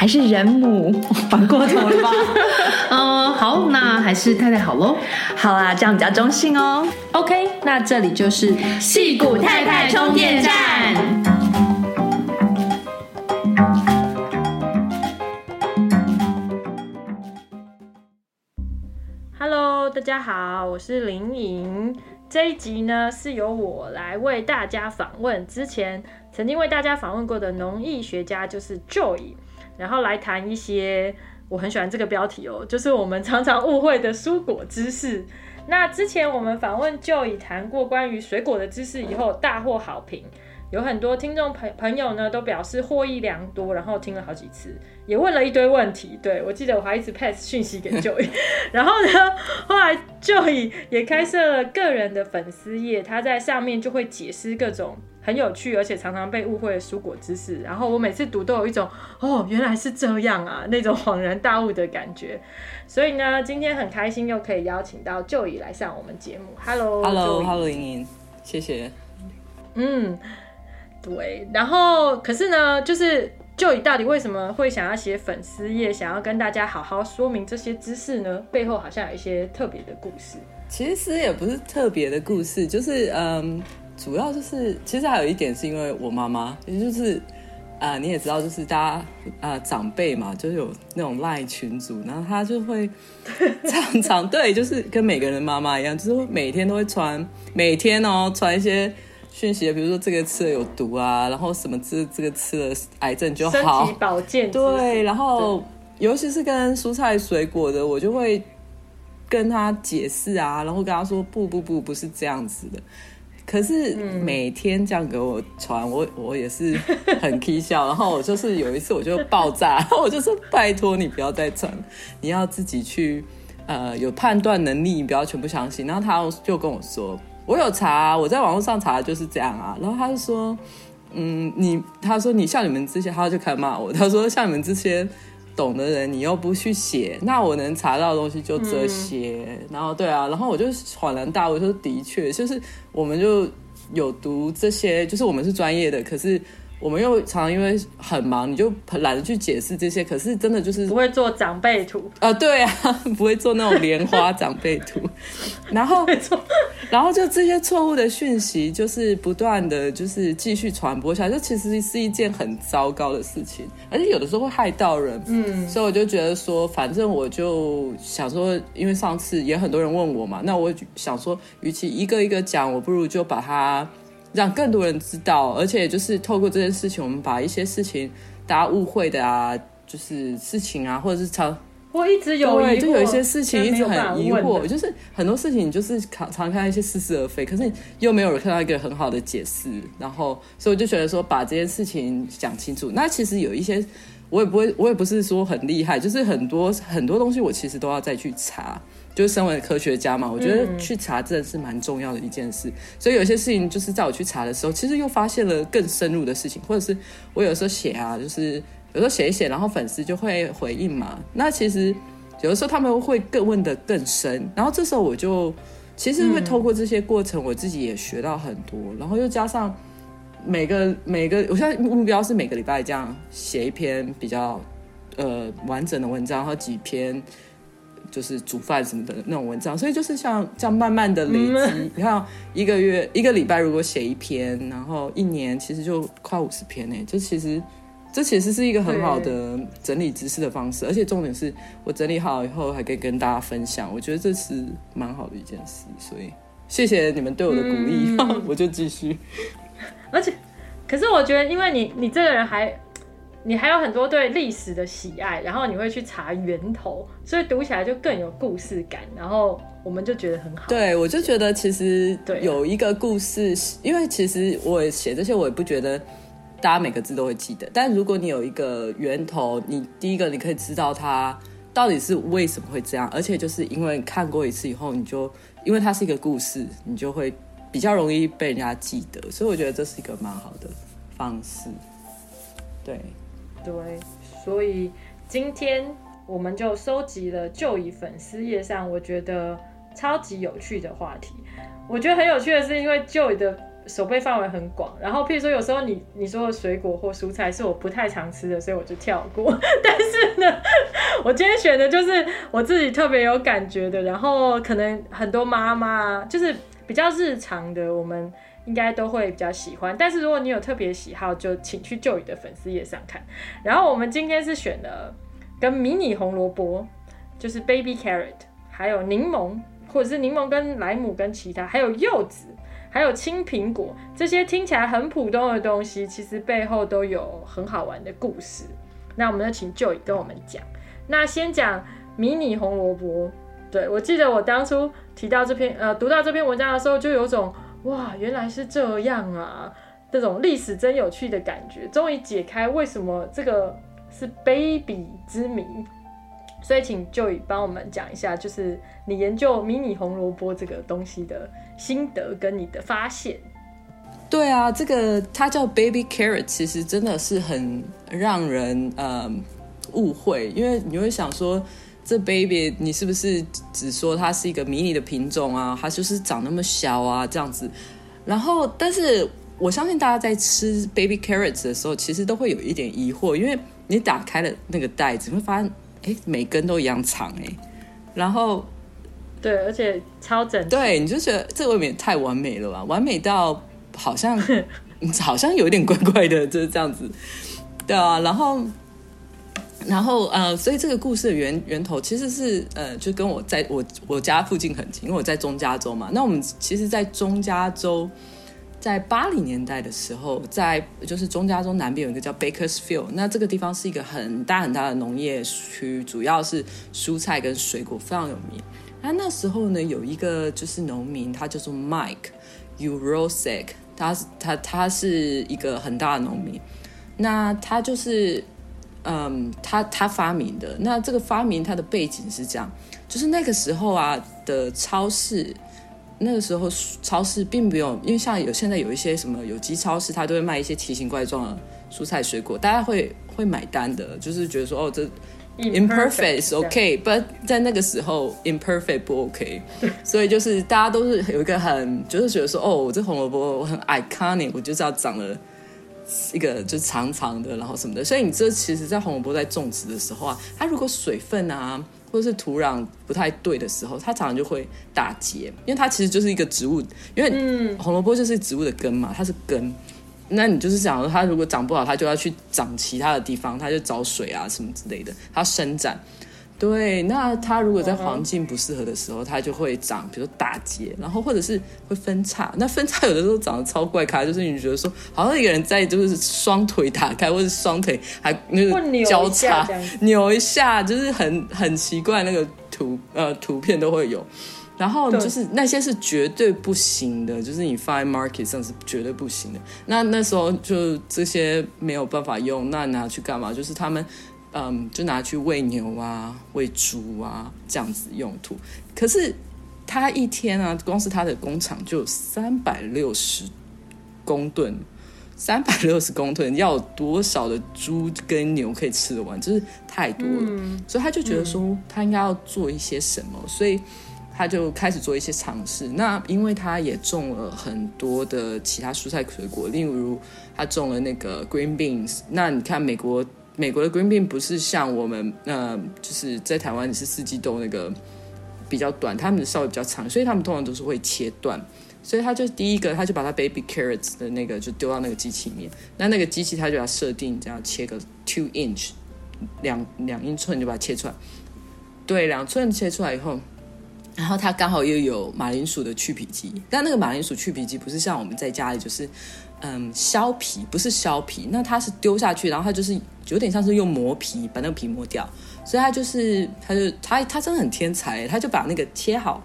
还是人母，反过头了吧？嗯，好，那还是太太好喽。好啊，这样比较中性哦。OK，那这里就是戏骨太太充电站。Hello，大家好，我是林颖。这一集呢，是由我来为大家访问之前曾经为大家访问过的农艺学家，就是 Joy。然后来谈一些我很喜欢这个标题哦，就是我们常常误会的蔬果知识。那之前我们访问就已谈过关于水果的知识，以后大获好评，有很多听众朋朋友呢都表示获益良多，然后听了好几次，也问了一堆问题。对，我记得我还一直 pass 讯息给 就已，然后呢，后来就已也开设了个人的粉丝页，他在上面就会解释各种。很有趣，而且常常被误会的蔬果知识，然后我每次读都有一种哦，原来是这样啊，那种恍然大悟的感觉。所以呢，今天很开心又可以邀请到就已来上我们节目。Hello，Hello，Hello，莹莹，谢谢。嗯，对。然后，可是呢，就是就已到底为什么会想要写粉丝页，想要跟大家好好说明这些知识呢？背后好像有一些特别的故事。其实也不是特别的故事，就是嗯。主要就是，其实还有一点是因为我妈妈，也就是啊、呃，你也知道，就是大家啊、呃、长辈嘛，就是有那种赖群组，然后他就会常常对，就是跟每个人妈妈一样，就是每天都会传，每天哦传一些讯息，比如说这个吃了有毒啊，然后什么这这个吃了癌症就好，身体保健对，然后尤其是跟蔬菜水果的，我就会跟他解释啊，然后跟他说不不不，不是这样子的。可是每天这样给我传，我我也是很 k 笑。然后我就是有一次我就爆炸，然后我就说拜托你不要再传，你要自己去呃有判断能力，你不要全部相信。然后他就跟我说，我有查，我在网络上查的就是这样啊。然后他就说，嗯，你他说你像你们这些，他就开始骂我。他说像你们这些。懂的人，你又不去写，那我能查到的东西就这些。嗯、然后对啊，然后我就恍然大悟，说的确，就是我们就有读这些，就是我们是专业的，可是。我们又常常因为很忙，你就懒得去解释这些。可是真的就是不会做长辈图啊、呃，对啊，不会做那种莲花长辈图。然后，然后就这些错误的讯息，就是不断的就是继续传播下来，这其实是一件很糟糕的事情，而且有的时候会害到人。嗯，所以我就觉得说，反正我就想说，因为上次也很多人问我嘛，那我想说，与其一个一个讲，我不如就把它。让更多人知道，而且就是透过这件事情，我们把一些事情大家误会的啊，就是事情啊，或者是常我一直有对，就有一些事情一直很疑惑，就是很多事情你就是常常看一些似是而非，可是又没有看到一个很好的解释，然后所以我就觉得说把这件事情讲清楚。那其实有一些我也不会，我也不是说很厉害，就是很多很多东西我其实都要再去查。就是身为科学家嘛，我觉得去查真的是蛮重要的一件事。嗯、所以有些事情就是在我去查的时候，其实又发现了更深入的事情，或者是我有时候写啊，就是有时候写一写，然后粉丝就会回应嘛。那其实有的时候他们会更问的更深，然后这时候我就其实会透过这些过程，我自己也学到很多。然后又加上每个每个，我现在目标是每个礼拜这样写一篇比较呃完整的文章，然后几篇。就是煮饭什么的那种文章，所以就是像这样慢慢的累积。嗯、你看，一个月一个礼拜如果写一篇，然后一年其实就快五十篇呢。就其实这其实是一个很好的整理知识的方式，而且重点是我整理好以后还可以跟大家分享，我觉得这是蛮好的一件事。所以谢谢你们对我的鼓励，嗯、我就继续。而且，可是我觉得，因为你你这个人还你还有很多对历史的喜爱，然后你会去查源头，所以读起来就更有故事感，然后我们就觉得很好。对，我就觉得其实有一个故事，因为其实我写这些，我也不觉得。大家每个字都会记得，但如果你有一个源头，你第一个你可以知道它到底是为什么会这样，而且就是因为看过一次以后，你就因为它是一个故事，你就会比较容易被人家记得，所以我觉得这是一个蛮好的方式。对，对，所以今天我们就收集了 Joy 粉丝页上我觉得超级有趣的话题。我觉得很有趣的是，因为 Joy 的。守备范围很广，然后譬如说有时候你你说的水果或蔬菜是我不太常吃的，所以我就跳过。但是呢，我今天选的就是我自己特别有感觉的，然后可能很多妈妈就是比较日常的，我们应该都会比较喜欢。但是如果你有特别喜好，就请去 Joy 的粉丝页上看。然后我们今天是选了跟迷你红萝卜，就是 baby carrot，还有柠檬，或者是柠檬跟莱姆跟其他，还有柚子。还有青苹果，这些听起来很普通的东西，其实背后都有很好玩的故事。那我们就请 Joy 跟我们讲。那先讲迷你红萝卜。对，我记得我当初提到这篇，呃，读到这篇文章的时候，就有种哇，原来是这样啊，这种历史真有趣的感觉。终于解开为什么这个是 baby 之谜。所以请 Joy 帮我们讲一下，就是你研究迷你红萝卜这个东西的心得跟你的发现。对啊，这个它叫 baby carrot，其实真的是很让人呃误会，因为你会想说，这 baby 你是不是只说它是一个迷你的品种啊？它就是长那么小啊这样子。然后，但是我相信大家在吃 baby carrots 的时候，其实都会有一点疑惑，因为你打开了那个袋子，你会发现。哎，每根都一样长哎，然后，对，而且超整齐。对，你就觉得这未免太完美了吧？完美到好像 好像有点怪怪的，就是这样子。对啊，然后，然后呃，所以这个故事的源源头其实是呃，就跟我在我我家附近很近，因为我在中加州嘛。那我们其实，在中加州。在八零年代的时候，在就是中加州南边有一个叫 Bakersfield，那这个地方是一个很大很大的农业区，主要是蔬菜跟水果非常有名。那那时候呢，有一个就是农民，他叫做 Mike Yurosek，他他他是一个很大的农民。那他就是嗯，他他发明的。那这个发明它的背景是这样，就是那个时候啊的超市。那个时候超市并没有，因为像有现在有一些什么有机超市，它都会卖一些奇形怪状的蔬菜水果，大家会会买单的，就是觉得说哦，这 imperfect is OK，but 在那个时候 imperfect 不 OK，所以就是大家都是有一个很就是觉得说哦，我这红萝卜我很 iconic，我就是要长了一个就长长的，然后什么的，所以你这其实，在红萝卜在种植的时候啊，它如果水分啊。或者是土壤不太对的时候，它常常就会打结，因为它其实就是一个植物，因为红萝卜就是植物的根嘛，它是根。那你就是想说，它如果长不好，它就要去长其他的地方，它就找水啊什么之类的，它伸展。对，那它如果在环境不适合的时候，它就会长，比如说打结，然后或者是会分叉。那分叉有的时候长得超怪咖，就是你觉得说，好像一个人在就是双腿打开，或者双腿还那个交叉扭一下，就是很很奇怪那个图呃图片都会有。然后就是那些是绝对不行的，就是你放在 market 上是绝对不行的。那那时候就这些没有办法用，那拿去干嘛？就是他们。嗯，就拿去喂牛啊、喂猪啊这样子用途。可是他一天啊，光是他的工厂就有三百六十公吨，三百六十公吨，要有多少的猪跟牛可以吃得完？就是太多了。嗯，所以他就觉得说，他应该要做一些什么，所以他就开始做一些尝试。那因为他也种了很多的其他蔬菜水果，例如他种了那个 green beans。那你看美国。美国的 green bean 不是像我们，呃，就是在台湾是四季豆那个比较短，他们的稍微比较长，所以他们通常都是会切断，所以他就第一个，他就把他 baby carrots 的那个就丢到那个机器里面。那那个机器他就要设定这样切个 two inch，两两英寸就把它切出来。对，两寸切出来以后，然后它刚好又有马铃薯的去皮机。但那个马铃薯去皮机不是像我们在家里就是嗯削皮，不是削皮，那它是丢下去，然后它就是有点像是用磨皮把那个皮磨掉。所以它就是它就它它真的很天才，它就把那个切好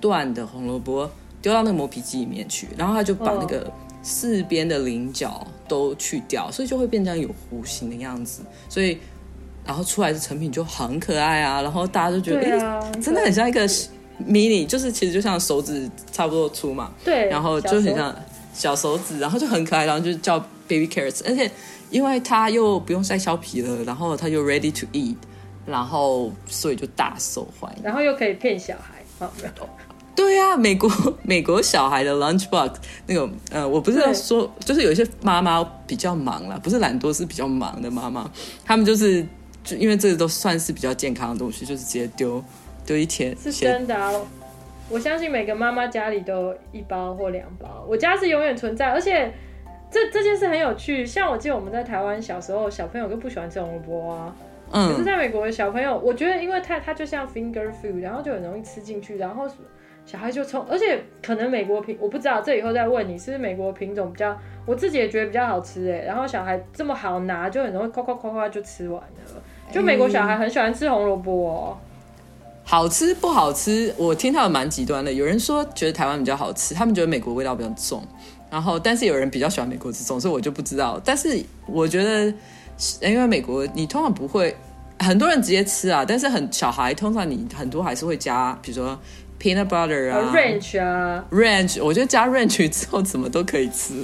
段的红萝卜。丢到那个磨皮机里面去，然后它就把那个四边的棱角都去掉，所以就会变成有弧形的样子。所以，然后出来的成品就很可爱啊！然后大家都觉得，啊欸、真的很像一个 mini，就是其实就像手指差不多粗嘛。对。然后就很像小手指，然后就很可爱，然后就叫 baby carrots。而且因为它又不用再削皮了，然后它又 ready to eat，然后所以就大受欢迎。然后又可以骗小孩，好没有。对呀、啊，美国 美国小孩的 lunchbox 那个呃，我不是要说，就是有一些妈妈比较忙啦，不是懒惰，是比较忙的妈妈，他们就是就因为这个都算是比较健康的东西，就是直接丢丢一天。是真的啊，我相信每个妈妈家里都有一包或两包，我家是永远存在，而且这这件事很有趣。像我记得我们在台湾小时候，小朋友都不喜欢吃红萝卜啊，嗯，可是在美国的小朋友，我觉得因为它它就像 finger food，然后就很容易吃进去，然后。小孩就从，而且可能美国品我不知道，这以后再问你，是不是美国品种比较，我自己也觉得比较好吃哎。然后小孩这么好拿，就很容易夸夸夸夸就吃完了。就美国小孩很喜欢吃红萝卜哦。好吃不好吃？我听到蛮极端的，有人说觉得台湾比较好吃，他们觉得美国味道比较重。然后，但是有人比较喜欢美国这种，所以我就不知道。但是我觉得，因为美国你通常不会很多人直接吃啊，但是很小孩通常你很多还是会加，比如说。Peanut butter 啊，ranch 啊，ranch，我觉得加 ranch 之后怎么都可以吃。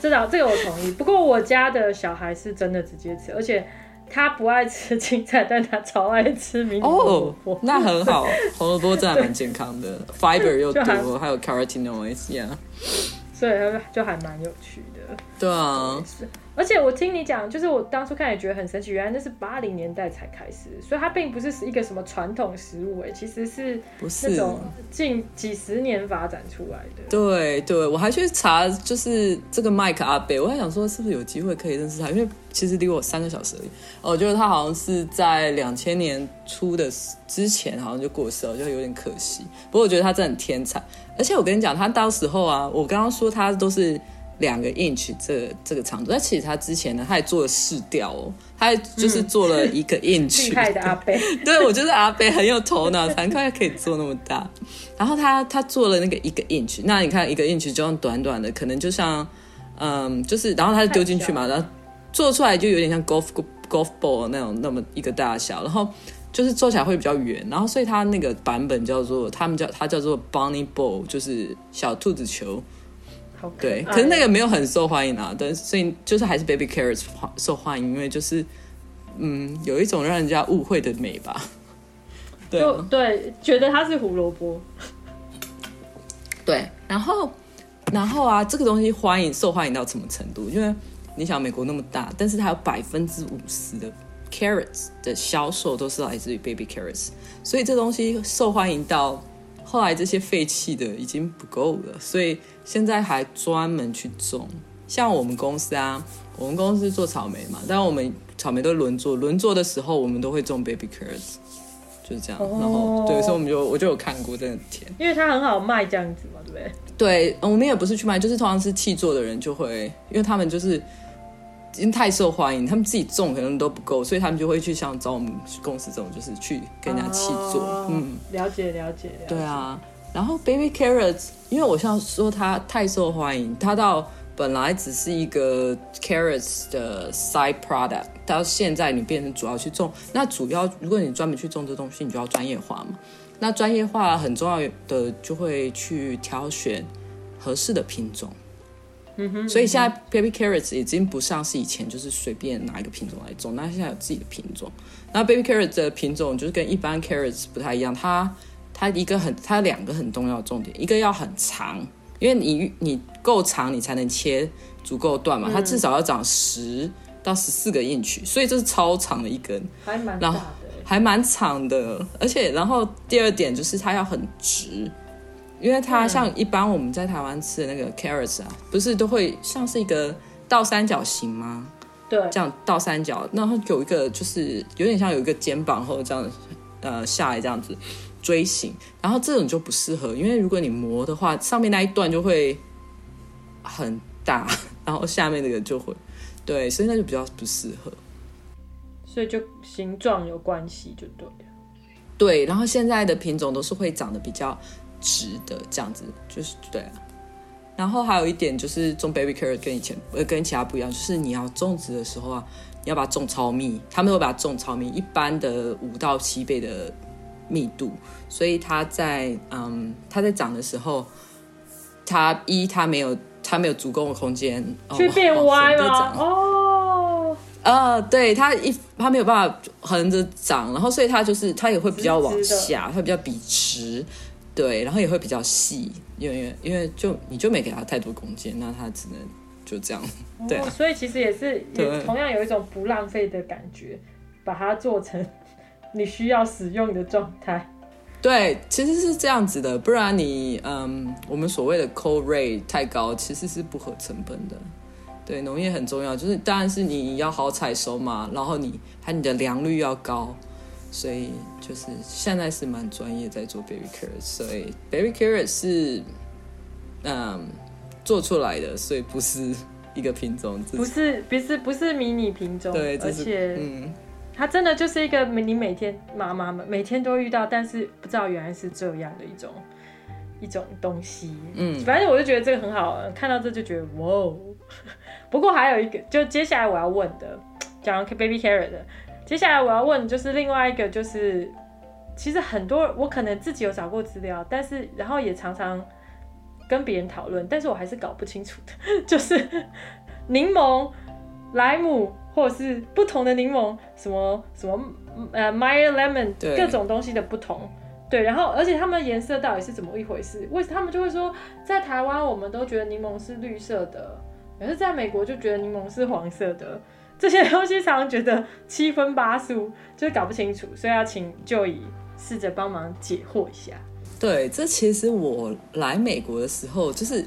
知道这个我同意，不过我家的小孩是真的直接吃，而且他不爱吃青菜，但他超爱吃明哦，oh, 那很好，红萝卜真的蛮健康的，fiber 又多，还，还有 carotenoids，yeah，所以就还蛮有趣的。对啊。而且我听你讲，就是我当初看也觉得很神奇，原来那是八零年代才开始，所以它并不是一个什么传统食物，哎，其实是那种近几十年发展出来的。对对，我还去查，就是这个麦克阿贝，我还想说是不是有机会可以认识他，因为其实离我三个小时而已。我觉得他好像是在两千年初的之前好像就过世了，就有点可惜。不过我觉得他真的很天才，而且我跟你讲，他到时候啊，我刚刚说他都是。两个 inch 这个、这个长度，但其实他之前呢，他也做了试调哦，他还就是做了一个 inch。厉、嗯、害的阿贝，对，我觉得阿贝很有头脑，难怪可以做那么大。然后他他做了那个一个 inch，那你看一个 inch 就用短短的，可能就像嗯，就是然后他就丢进去嘛，然后做出来就有点像 golf golf ball 那种那么一个大小，然后就是做起来会比较圆，然后所以它那个版本叫做他们叫它叫做 bunny ball，就是小兔子球。对，可是那个没有很受欢迎啊，但所以就是还是 baby carrots 受欢迎，因为就是嗯，有一种让人家误会的美吧。对对，觉得它是胡萝卜。对，然后然后啊，这个东西欢迎受欢迎到什么程度？因为你想美国那么大，但是它有百分之五十的 carrots 的销售都是来自于 baby carrots，所以这东西受欢迎到。后来这些废弃的已经不够了，所以现在还专门去种。像我们公司啊，我们公司做草莓嘛，但我们草莓都轮作，轮作的时候我们都会种 baby carrots，就是这样。哦、然后对，所以我们就我就有看过，真的甜，因为它很好卖，这样子嘛，对不对？对，我们也不是去卖，就是通常是气做的人就会，因为他们就是。因为太受欢迎，他们自己种可能都不够，所以他们就会去像找我们公司这种，就是去跟人家契作。哦、嗯，了解了解。了解对啊，然后 baby carrots，因为我像说它太受欢迎，它到本来只是一个 carrots 的 side product，到现在你变成主要去种。那主要如果你专门去种这东西，你就要专业化嘛。那专业化很重要的就会去挑选合适的品种。所以现在 baby carrots 已经不像是以前，就是随便拿一个品种来种。那现在有自己的品种。那 baby carrots 的品种就是跟一般 carrots 不太一样，它它一个很它两个很重要的重点，一个要很长，因为你你够长，你才能切足够段嘛。它至少要长十到十四个 inch，所以这是超长的一根，还蛮大的，还蛮长的。而且然后第二点就是它要很直。因为它像一般我们在台湾吃的那个 carrots 啊，不是都会像是一个倒三角形吗？对，这样倒三角，然后有一个就是有点像有一个肩膀或者这样呃下来这样子锥形，然后这种就不适合，因为如果你磨的话，上面那一段就会很大，然后下面那个就会对，所以那就比较不适合。所以就形状有关系，就对了。对，然后现在的品种都是会长得比较直的，这样子就是对啊。然后还有一点就是种 baby carrot 跟以前呃跟其他不一样，就是你要种植的时候啊，你要把它种超密，他们会把它种超密，一般的五到七倍的密度，所以它在嗯它在长的时候，它一它没有它没有足够的空间去变歪了哦。呃，对，它一它没有办法横着长，然后所以它就是它也会比较往下，它比较笔直，对，然后也会比较细，因为因为就你就没给他太多空间，那他只能就这样，对、啊哦，所以其实也是也同样有一种不浪费的感觉，把它做成 你需要使用的状态。对，其实是这样子的，不然你嗯，我们所谓的 co rate 太高，其实是不合成本的。对，农业很重要，就是当然是你要好采收嘛，然后你还你的良率要高，所以就是现在是蛮专业在做 baby carrot，所以 baby carrot 是嗯做出来的，所以不是一个品种，不是不是不是迷你品种，对，而且嗯，它真的就是一个你每天妈妈们每天都遇到，但是不知道原来是这样的一种一种东西，嗯，反正我就觉得这个很好，看到这就觉得哇哦。不过还有一个，就接下来我要问的，讲 baby carrot 的，接下来我要问就是另外一个，就是其实很多我可能自己有找过资料，但是然后也常常跟别人讨论，但是我还是搞不清楚的，就是柠檬、莱姆或者是不同的柠檬，什么什么呃 Meyer lemon 各种东西的不同，对，然后而且它们颜色到底是怎么一回事？为什么他们就会说在台湾我们都觉得柠檬是绿色的？可是在美国就觉得柠檬是黄色的，这些东西常常觉得七分八素，就是搞不清楚，所以要请就以试着帮忙解惑一下。对，这其实我来美国的时候，就是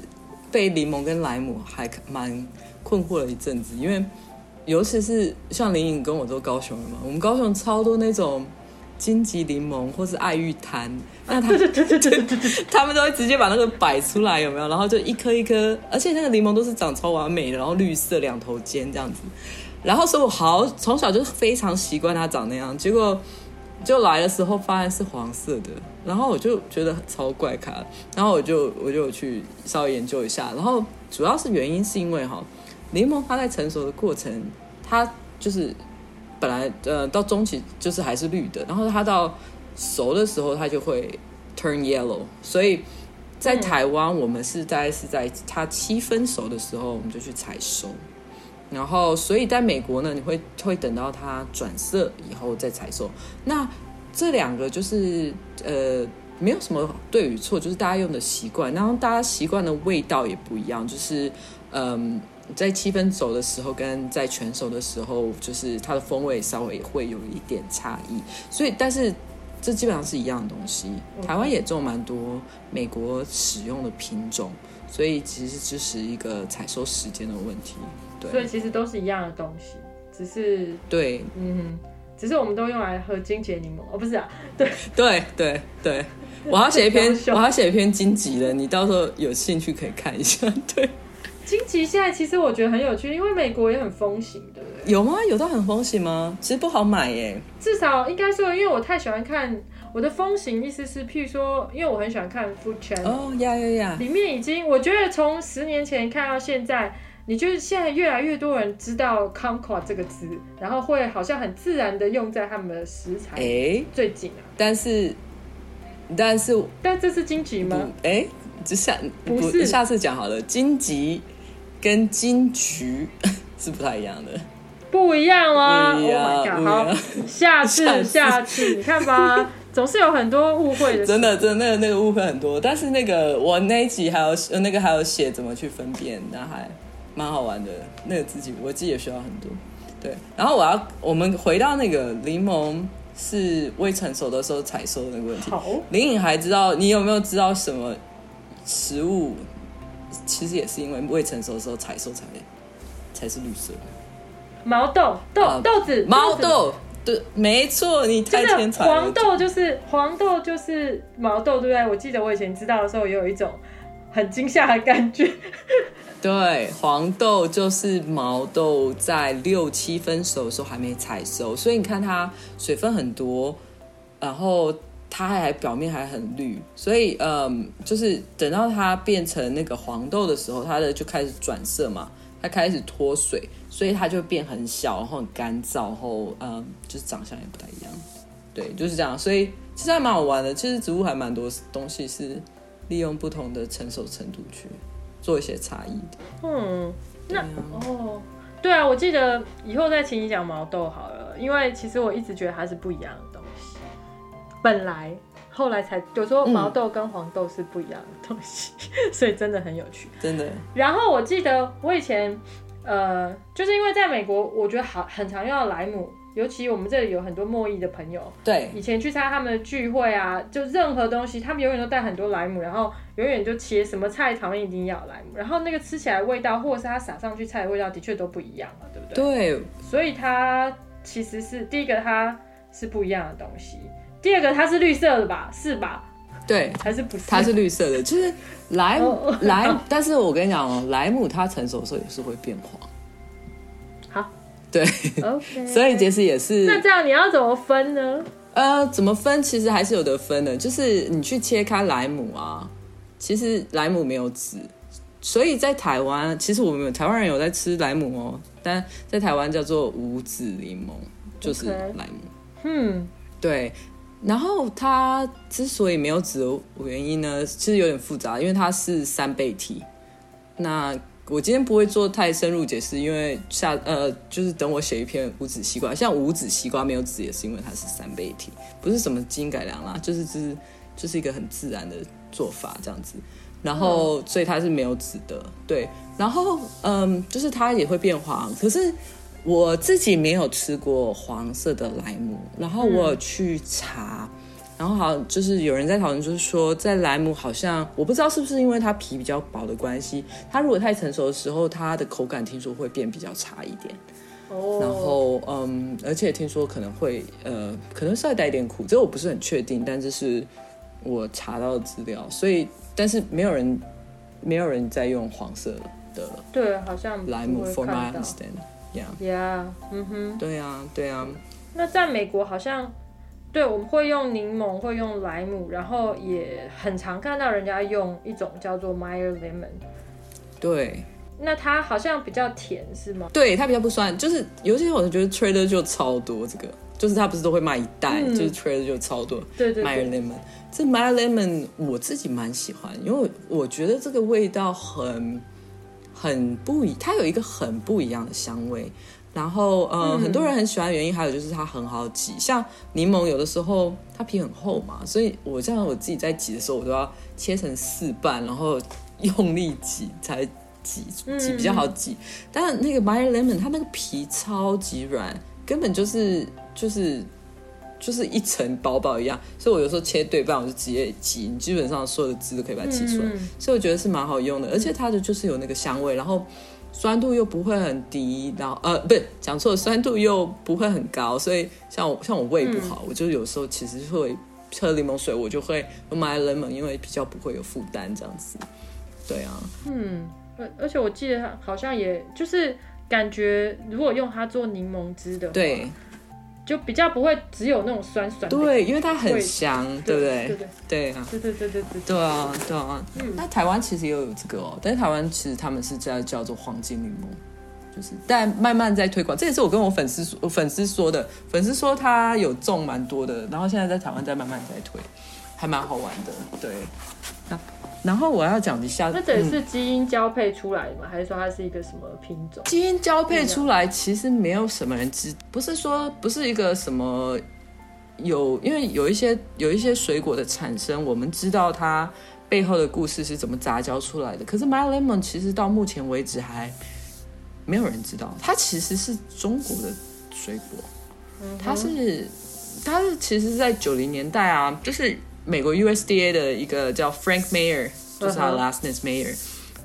被柠檬跟莱姆还蛮困惑了一阵子，因为尤其是像林颖跟我都高雄人嘛，我们高雄超多那种。荆棘柠檬或是爱玉坛，那他 他们都会直接把那个摆出来，有没有？然后就一颗一颗，而且那个柠檬都是长超完美的，然后绿色两头尖这样子。然后所以我好从小就非常习惯它长那样，结果就来的时候发现是黄色的，然后我就觉得超怪咖，然后我就我就去稍微研究一下，然后主要是原因是因为哈，柠檬它在成熟的过程，它就是。本来呃到中期就是还是绿的，然后它到熟的时候它就会 turn yellow，所以在台湾我们是大概是在它七分熟的时候我们就去采收，然后所以在美国呢，你会会等到它转色以后再采收。那这两个就是呃没有什么对与错，就是大家用的习惯，然后大家习惯的味道也不一样，就是嗯。在七分熟的时候跟在全熟的时候，就是它的风味稍微会有一点差异。所以，但是这基本上是一样的东西。台湾也种蛮多美国使用的品种，所以其实只是一个采收时间的问题。对，所以其实都是一样的东西，只是对，嗯，只是我们都用来喝金桔柠檬哦，不是啊？对对对对，我要写一篇，我要写一篇金桔的，你到时候有兴趣可以看一下。对。金桔现在其实我觉得很有趣，因为美国也很风行，对不对？有吗？有到很风行吗？其实不好买耶。至少应该说，因为我太喜欢看我的风行，意思是，譬如说，因为我很喜欢看 Food Channel。哦呀呀呀！里面已经，我觉得从十年前看到现在，你就是现在越来越多人知道 Kumquat 这个词，然后会好像很自然的用在他们的食材。哎，最近啊。但是，但是，但这是荆棘吗？哎，这下不是下次讲好了，荆棘。跟金桔 是不太一样的，不一样啊！，Oh my God, 好，下次 下次，下次你看吧，总是有很多误会的。真的，真的，那个那个误会很多。但是那个我那一集还有那个还有写怎么去分辨，那还蛮好玩的。那个自己我自己也学到很多。对，然后我要我们回到那个柠檬是未成熟的时候采收的那个问题。好，林颖还知道你有没有知道什么？食物其实也是因为未成熟的时候采收才才是绿色的。毛豆豆、呃、豆子毛豆。对，没错，你太天才了。黄豆就是黄豆就是毛豆，对不对？我记得我以前知道的时候，也有一种很惊吓的感觉。对，黄豆就是毛豆，在六七分熟的时候还没采收，所以你看它水分很多，然后它还表面还很绿，所以嗯，就是等到它变成那个黄豆的时候，它的就开始转色嘛，它开始脱水。所以它就变很小，然后很干燥，然后嗯，就是长相也不太一样。对，就是这样。所以其实还蛮好玩的。其实植物还蛮多东西是利用不同的成熟程度去做一些差异的。嗯，那、啊、哦，对啊，我记得以后再请你讲毛豆好了，因为其实我一直觉得它是不一样的东西。本来后来才有说毛豆跟黄豆是不一样的东西，嗯、所以真的很有趣，真的。然后我记得我以前。呃，就是因为在美国，我觉得好很常用到莱姆，尤其我们这里有很多墨裔的朋友，对，以前去参加他们的聚会啊，就任何东西，他们永远都带很多莱姆，然后永远就切什么菜旁边一定要莱姆，然后那个吃起来的味道，或者是它撒上去菜的味道，的确都不一样嘛，对不对？对，所以它其实是第一个，它是不一样的东西，第二个它是绿色的吧，是吧？对，还是不是？它是绿色的，就是莱姆莱，但是我跟你讲哦，莱姆它成熟的时候也是会变黄。好，对，OK，所以其实也是。那这样你要怎么分呢？呃，怎么分？其实还是有的分的，就是你去切开莱姆啊，其实莱姆没有籽，所以在台湾，其实我们台湾人有在吃莱姆哦，但在台湾叫做无籽柠檬，就是莱姆。嗯，对。然后它之所以没有籽的原因呢，其实有点复杂，因为它是三倍体。那我今天不会做太深入解释，因为下呃就是等我写一篇无籽西瓜，像无籽西瓜没有籽也是因为它是三倍体，不是什么基因改良啦，就是就是就是一个很自然的做法这样子。然后所以它是没有籽的，对。然后嗯，就是它也会变黄，可是。我自己没有吃过黄色的莱姆，然后我有去查，嗯、然后好像就是有人在讨论，就是说在莱姆好像我不知道是不是因为它皮比较薄的关系，它如果太成熟的时候，它的口感听说会变比较差一点。哦。然后嗯，而且听说可能会呃，可能稍微带一点苦，这个我不是很确定，但这是我查到的资料，所以但是没有人没有人在用黄色的对，好像莱姆 for my understand，yeah，yeah，嗯哼，对呀、啊，对呀、啊。那在美国好像，对，我们会用柠檬，会用莱姆，然后也很常看到人家用一种叫做 Meyer Lemon。对。那它好像比较甜，是吗？对，它比较不酸，就是尤其是我觉得 Trader 就超多这个，就是它不是都会卖一袋，嗯、就是 Trader 就超多。对对对。Meyer Lemon，这 Meyer Lemon 我自己蛮喜欢，因为我觉得这个味道很。很不一，它有一个很不一样的香味，然后呃，嗯、很多人很喜欢的原因还有就是它很好挤，像柠檬有的时候它皮很厚嘛，所以我这样我自己在挤的时候，我都要切成四瓣，然后用力挤才挤挤比较好挤。嗯、但那个 Meyer Lemon 它那个皮超级软，根本就是就是。就是一层薄薄一样，所以我有时候切对半，我就直接挤，你基本上所有的汁都可以把它挤出来，嗯、所以我觉得是蛮好用的，而且它的就是有那个香味，然后酸度又不会很低，然后呃不是讲错了，酸度又不会很高，所以像我像我胃不好，嗯、我就有时候其实会喝柠檬水，我就会买 lemon，因为比较不会有负担这样子。对啊，嗯，而而且我记得它好像也就是感觉如果用它做柠檬汁的话，对。就比较不会只有那种酸酸的，对，因为它很香，对不对？对对对啊，对对对对对，对啊对啊。嗯，那台湾其实也有这个哦，但是台湾其实他们是叫叫做黄金柠檬，就是但慢慢在推广。这也是我跟我粉丝说，粉丝说的，粉丝说他有种蛮多的，然后现在在台湾在慢慢在推，还蛮好玩的。对，那。然后我要讲一下，那这是基因交配出来的吗？嗯、还是说它是一个什么品种？基因交配出来，其实没有什么人知，不是说不是一个什么有，因为有一些有一些水果的产生，我们知道它背后的故事是怎么杂交出来的。可是 Meyer Lemon 其实到目前为止还没有人知道，它其实是中国的水果，它是它是其实，在九零年代啊，就是。美国 USDA 的一个叫 Frank Mayer，就是他的 last name Mayer，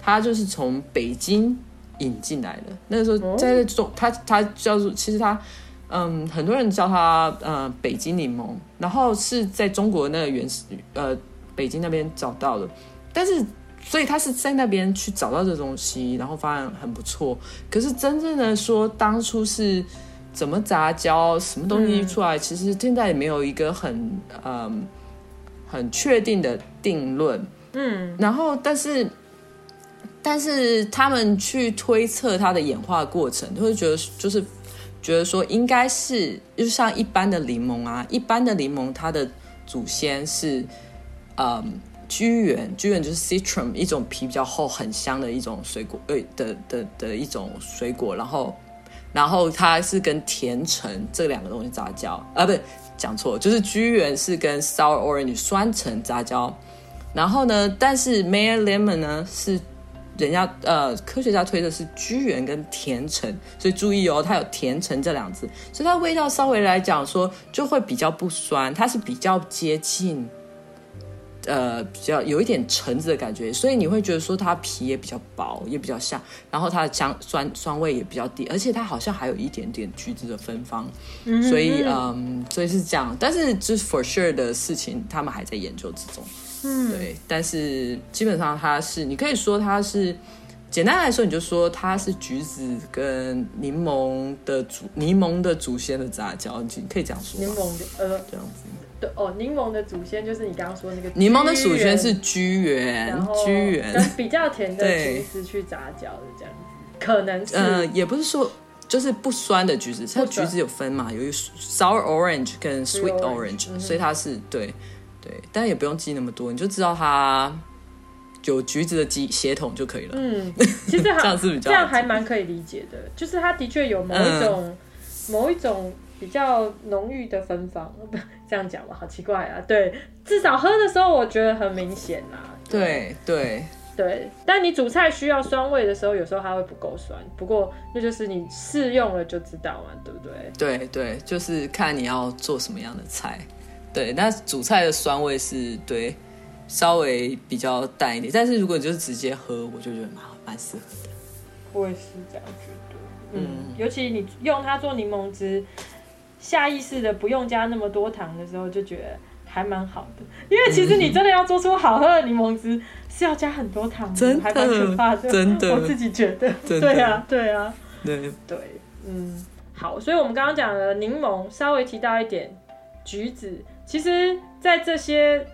他就是从北京引进来的。那个时候在中，他他叫做其实他嗯，很多人叫他呃北京柠檬，然后是在中国那个原始呃北京那边找到的，但是。所以他是在那边去找到这东西，然后发现很不错。可是真正的说，当初是怎么杂交，什么东西出来，嗯、其实现在也没有一个很嗯很确定的定论。嗯，然后但是但是他们去推测它的演化过程，就会觉得就是觉得说应该是，就像一般的柠檬啊，一般的柠檬它的祖先是嗯。居源，居源就是 citrum，一种皮比较厚、很香的一种水果，呃的的的一种水果。然后，然后它是跟甜橙这两个东西杂交，啊，不对，讲错，就是居原是跟 sour orange 酸橙杂交。然后呢，但是 mayor lemon 呢是人家呃科学家推的是居原跟甜橙，所以注意哦，它有甜橙这两字，所以它味道稍微来讲说就会比较不酸，它是比较接近。呃，比较有一点橙子的感觉，所以你会觉得说它皮也比较薄，也比较像，然后它的香酸酸味也比较低，而且它好像还有一点点橘子的芬芳，嗯、所以嗯，所以是这样。但是就是 for sure 的事情，他们还在研究之中。嗯，对。但是基本上它是，你可以说它是，简单来说，你就说它是橘子跟柠檬的祖柠檬的祖先的杂交，你可以这样说。柠檬的呃，这样子。对哦，柠檬的祖先就是你刚刚说的那个。柠檬的祖先是居原，居原跟比较甜的橘子去杂交的这样子，可能是。呃，也不是说就是不酸的橘子，它橘子有分嘛，有一 sour orange 跟 sweet orange，嗯，所以它是对对，但也不用记那么多，你就知道它有橘子的基血统就可以了。嗯，其实这样是比较这样还蛮可以理解的，就是它的确有某一种、嗯、某一种。比较浓郁的芬芳，这样讲吧，好奇怪啊。对，至少喝的时候我觉得很明显啦。对对对，但你煮菜需要酸味的时候，有时候它会不够酸。不过那就是你试用了就知道嘛，对不对？对对，就是看你要做什么样的菜。对，那煮菜的酸味是对稍微比较淡一点，但是如果你就是直接喝，我就觉得蛮蛮适合的。我也是这样觉得。嗯，尤其你用它做柠檬汁。下意识的不用加那么多糖的时候，就觉得还蛮好的。因为其实你真的要做出好喝的柠檬汁，是要加很多糖的，真的还蛮可怕的。真的，我自己觉得。对啊，对啊，对对，嗯，好。所以我们刚刚讲的柠檬，稍微提到一点橘子。其实，在这些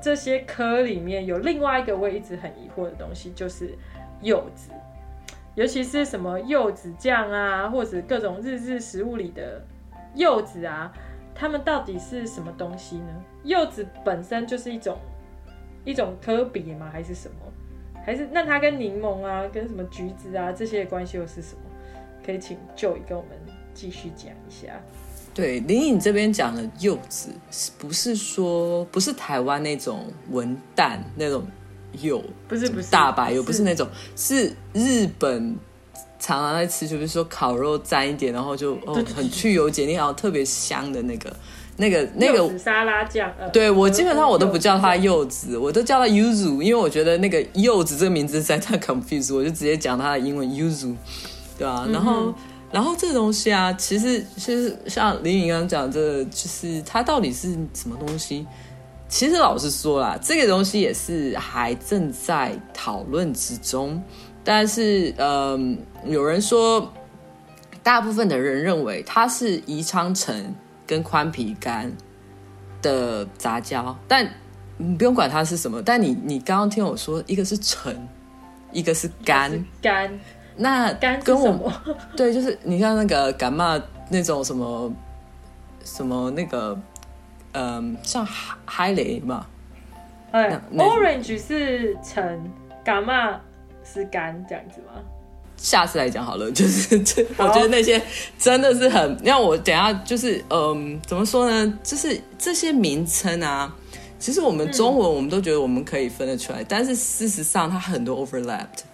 这些科里面有另外一个我也一直很疑惑的东西，就是柚子，尤其是什么柚子酱啊，或者各种日式食物里的。柚子啊，它们到底是什么东西呢？柚子本身就是一种一种科别吗？还是什么？还是那它跟柠檬啊，跟什么橘子啊这些的关系又是什么？可以请 Joy 跟我们继续讲一下。对，林颖这边讲的柚子，不是说不是台湾那种文旦那种柚，不是不是大白柚，不是那种，是日本。常常在吃，就是说烤肉沾一点，然后就哦很去油解腻，然后特别香的那个、那个、那个沙拉酱。呃、对我基本上我都不叫它柚子，我都叫它 yuzu，因为我觉得那个柚子这个名字实在太 confuse，我就直接讲它的英文 yuzu，对吧、啊？然后、嗯、然后这个东西啊，其实其实像林颖刚刚讲，这个就是它到底是什么东西？其实老实说啦，这个东西也是还正在讨论之中。但是，嗯，有人说，大部分的人认为它是宜昌橙跟宽皮柑的杂交，但你不用管它是什么。但你你刚刚听我说，一个是橙，一个是干干，那干跟我 对，就是你像那个柑仔那种什么什么那个，嗯，像海海雷嘛，哎，orange 是橙，感冒。是干这样子吗？下次来讲好了，就是这，我觉得那些真的是很，让我等下就是，嗯，怎么说呢？就是这些名称啊，其实我们中文我们都觉得我们可以分得出来，嗯、但是事实上它很多 overlapped。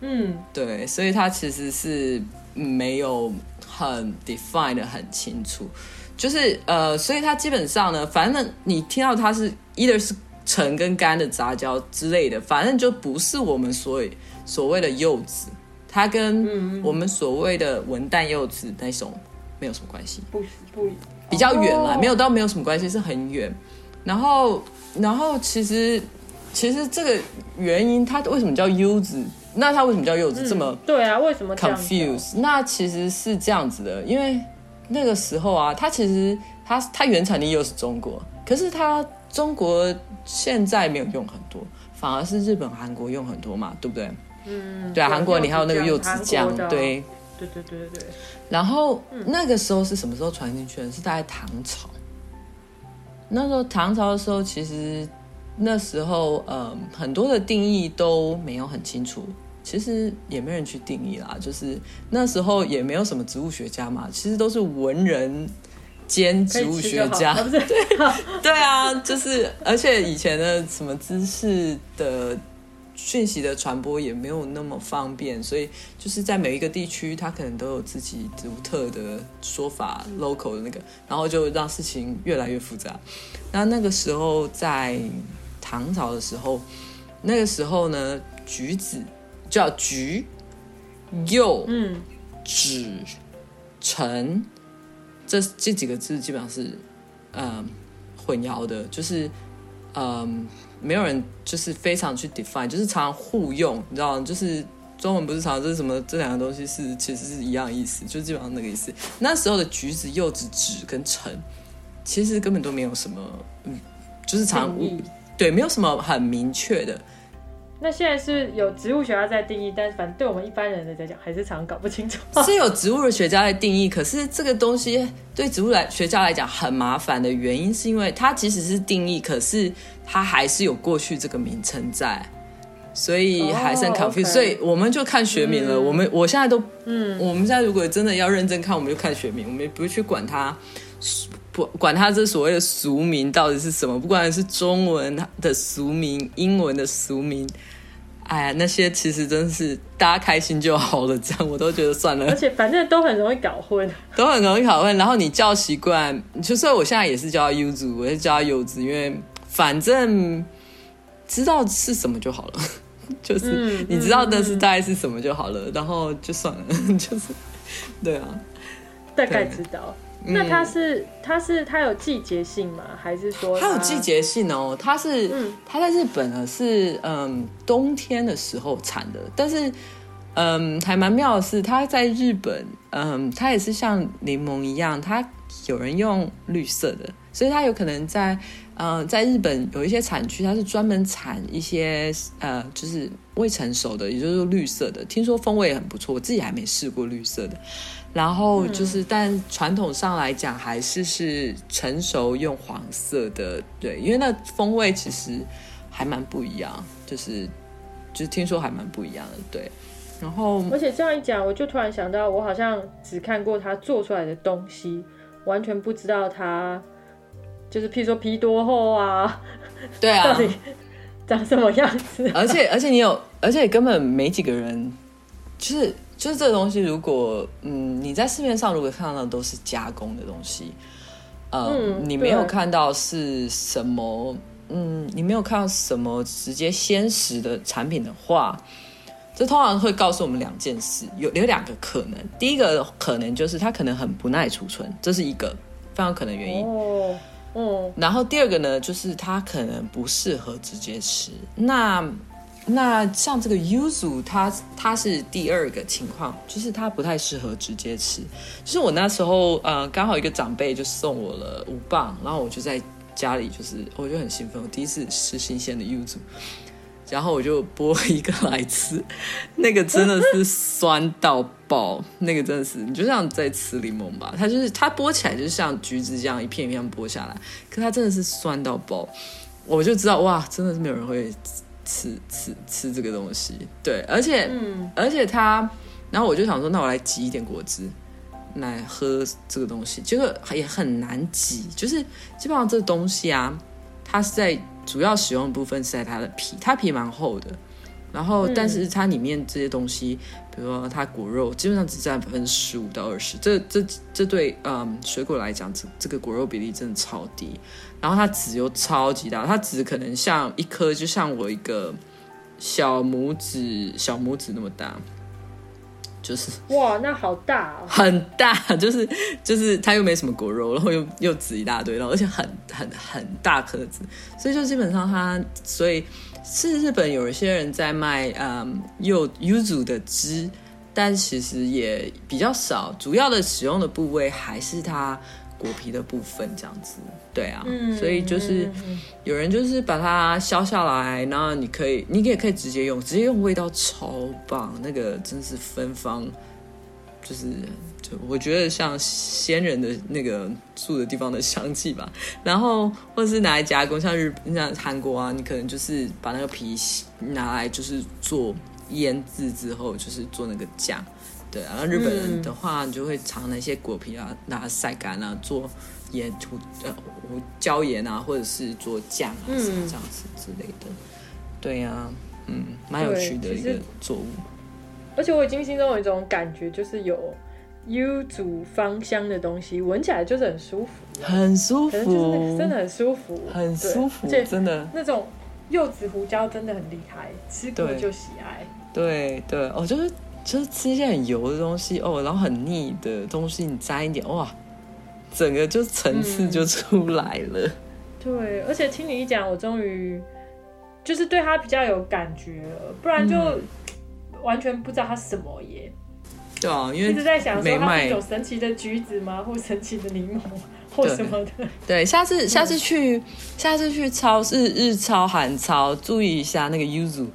嗯，对，所以它其实是没有很 defined 的很清楚，就是呃，所以它基本上呢，反正你听到它是 either 是。橙跟干的杂交之类的，反正就不是我们所谓所谓的柚子，它跟我们所谓的文旦柚子那种没有什么关系，不不比较远了，哦、没有到没有什么关系，是很远。然后，然后其实其实这个原因，它为什么叫柚子？那它为什么叫柚子？嗯、这么对啊？为什么 confuse？那其实是这样子的，因为那个时候啊，它其实它它原产地又是中国，可是它中国现在没有用很多，反而是日本、韩国用很多嘛，对不对？嗯，对啊，韩国你还有那个柚子酱，对，对对对对对。然后、嗯、那个时候是什么时候传进去的？是大概唐朝。那时候唐朝的时候，其实那时候呃很多的定义都没有很清楚，其实也没人去定义啦。就是那时候也没有什么植物学家嘛，其实都是文人兼植物学家。对 对啊，就是而且以前的什么知识的。讯息的传播也没有那么方便，所以就是在每一个地区，它可能都有自己独特的说法，local 的那个，然后就让事情越来越复杂。那那个时候在唐朝的时候，那个时候呢，橘子叫橘、柚、嗯、枳、橙，这这几个字基本上是嗯、呃、混淆的，就是嗯。呃没有人就是非常去 define，就是常常互用，你知道吗？就是中文不是常常就是什么这两个东西是其实是一样意思，就基本上那个意思。那时候的橘子、柚子、枳跟橙，其实根本都没有什么，嗯，就是常误，对，没有什么很明确的。那现在是有植物学家在定义，但是反正对我们一般人来讲，还是常搞不清楚。是有植物的学家在定义，可是这个东西对植物来学家来讲很麻烦的原因，是因为它即使是定义，可是它还是有过去这个名称在，所以还是很 confused。Oh, 所以我们就看学名了。嗯、我们我现在都，嗯，我们现在如果真的要认真看，我们就看学名，我们也不会去管它，不管它这所谓的俗名到底是什么，不管是中文的俗名、英文的俗名。哎呀，那些其实真是大家开心就好了，这样我都觉得算了。而且反正都很容易搞混，都很容易搞混。然后你叫习惯，就算我现在也是叫柚子，我也是叫柚子，因为反正知道是什么就好了，就是你知道的是大概是什么就好了，嗯、然后就算了，就是对啊，大概知道。那它是它是它有季节性吗？还是说它，它有季节性哦？它是、嗯、它在日本呢是嗯冬天的时候产的，但是嗯还蛮妙的是它在日本嗯它也是像柠檬一样，它有人用绿色的，所以它有可能在嗯在日本有一些产区，它是专门产一些呃就是未成熟的，也就是说绿色的。听说风味也很不错，我自己还没试过绿色的。然后就是，嗯、但传统上来讲，还是是成熟用黄色的，对，因为那风味其实还蛮不一样，就是就是听说还蛮不一样的，对。然后，而且这样一讲，我就突然想到，我好像只看过他做出来的东西，完全不知道他就是，譬如说皮多厚啊，对啊，到底长什么样子？而且而且你有，而且根本没几个人，就是。就是这个东西，如果嗯你在市面上如果看到的都是加工的东西，呃、嗯，你没有看到是什么，嗯，你没有看到什么直接鲜食的产品的话，这通常会告诉我们两件事，有有两个可能。第一个可能就是它可能很不耐储存，这是一个非常可能原因。哦，哦。然后第二个呢，就是它可能不适合直接吃。那那像这个柚子，它它是第二个情况，就是它不太适合直接吃。就是我那时候呃，刚好一个长辈就送我了五磅，然后我就在家里，就是我就很兴奋，我第一次吃新鲜的柚子，然后我就剥一个来吃，那个真的是酸到爆，那个真的是你就像在吃柠檬吧，它就是它剥起来就是像橘子这样一片一片剥下来，可它真的是酸到爆，我就知道哇，真的是没有人会。吃吃吃这个东西，对，而且，嗯，而且它，然后我就想说，那我来挤一点果汁来喝这个东西，结果也很难挤，就是基本上这个东西啊，它是在主要使用的部分是在它的皮，它皮蛮厚的，然后，但是它里面这些东西，嗯、比如说它果肉，基本上只占百分之十五到二十。这这这对嗯水果来讲，这这个果肉比例真的超低。然后它籽又超级大，它籽可能像一颗，就像我一个小拇指小拇指那么大。就是哇，那好大哦，很大，就是就是它又没什么果肉，然后又又籽一大堆，然后而且很很很大颗籽，所以就基本上它，所以是日本有一些人在卖嗯柚柚子的汁，但其实也比较少，主要的使用的部位还是它。果皮的部分这样子，对啊，嗯、所以就是有人就是把它削下来，然后你可以，你也可以直接用，直接用味道超棒，那个真是芬芳，就是就我觉得像仙人的那个住的地方的香气吧。然后或者是拿来加工，像日本像韩国啊，你可能就是把那个皮拿来就是做腌制之后，就是做那个酱。对啊，日本人的话，你就会尝那些果皮啊，拿它晒干啊，做盐涂呃胡椒盐啊，或者是做酱啊，什么这样子之类的。对呀、啊，嗯，蛮有趣的一个作物。而且我已经心中有一种感觉，就是有柚子芳香的东西，闻起来就是很舒服，很舒服，真的很舒服，很舒服，真的那种柚子胡椒真的很厉害，吃过就喜爱。对对，我，哦，就是。就是吃一些很油的东西哦，然后很腻的东西，你沾一点哇，整个就层次就出来了。嗯、对，而且听你一讲，我终于就是对它比较有感觉了，不然就完全不知道它是什么耶。对啊，因为一直在想说它是一种神奇的橘子吗，或神奇的柠檬或什么的。对，下次下次去、嗯、下次去超市日超韩超，注意一下那个柚子。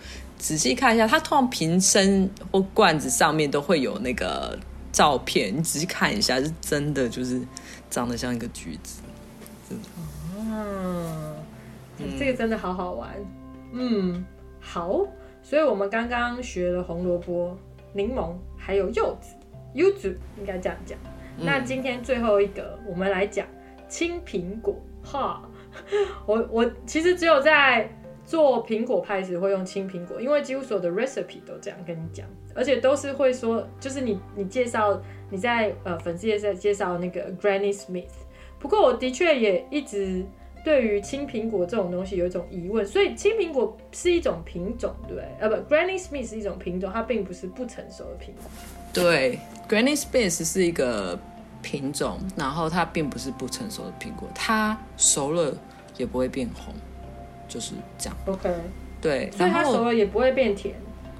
仔细看一下，它通常瓶身或罐子上面都会有那个照片，你仔细看一下，是真的就是长得像一个橘子。嗯，这个真的好好玩。嗯，好，所以我们刚刚学了红萝卜、柠檬，还有柚子，柚子应该这样讲。嗯。那今天最后一个，我们来讲青苹果。哈，我我其实只有在。做苹果派时会用青苹果，因为几乎所有的 recipe 都这样跟你讲，而且都是会说，就是你你介绍你在呃粉丝页在介绍那个 Granny Smith。不过我的确也一直对于青苹果这种东西有一种疑问，所以青苹果是一种品种，对不对？呃不，Granny Smith 是一种品种，它并不是不成熟的苹果。对，Granny Smith 是一个品种，然后它并不是不成熟的苹果，它熟了也不会变红。就是这样，OK，对，所以它熟了也不会变甜，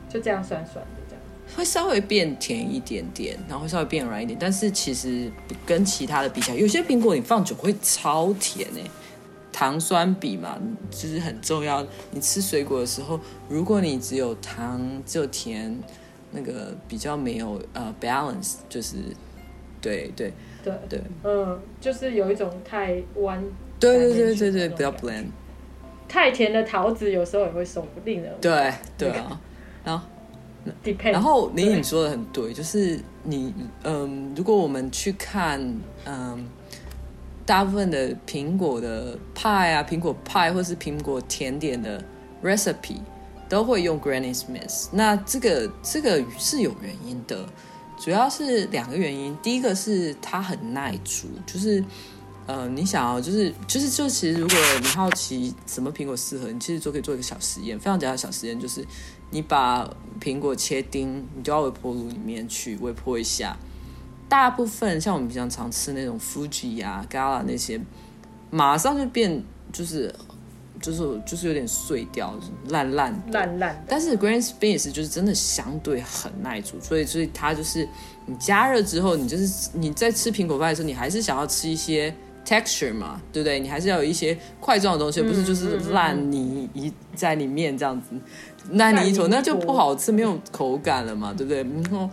就这样酸酸的这样，会稍微变甜一点点，然后会稍微变软一点，但是其实跟其他的比起来，有些苹果你放久会超甜哎，糖酸比嘛，就是很重要。你吃水果的时候，如果你只有糖只有甜，那个比较没有呃 balance，就是对对对对，嗯，就是有一种太弯，对对对对对，比较 blend。太甜的桃子有时候也会受不了。对对啊，然后 Depends, 然后林颖说的很对，对就是你嗯，如果我们去看嗯，大部分的苹果的派啊，苹果派或是苹果甜点的 recipe 都会用 Granny Smith。那这个这个是有原因的，主要是两个原因。第一个是它很耐煮，就是。呃，你想要就是就是就其实，如果你好奇什么苹果适合你，其实就可以做一个小实验，非常简单的小实验，就是你把苹果切丁，你丢到微波炉里面去微波一下。大部分像我们平常常吃那种 Fuji 呀、Gala 那些，马上就变就是就是就是有点碎掉，烂烂烂烂。但是 Granny Smith 就是真的相对很耐煮，所以所以它就是你加热之后，你就是你在吃苹果派的时候，你还是想要吃一些。Texture 嘛，对不对？你还是要有一些块状的东西，嗯、不是就是烂泥一在里面这样子，烂泥一坨，那就不好吃，没有口感了嘛，对不对？然后，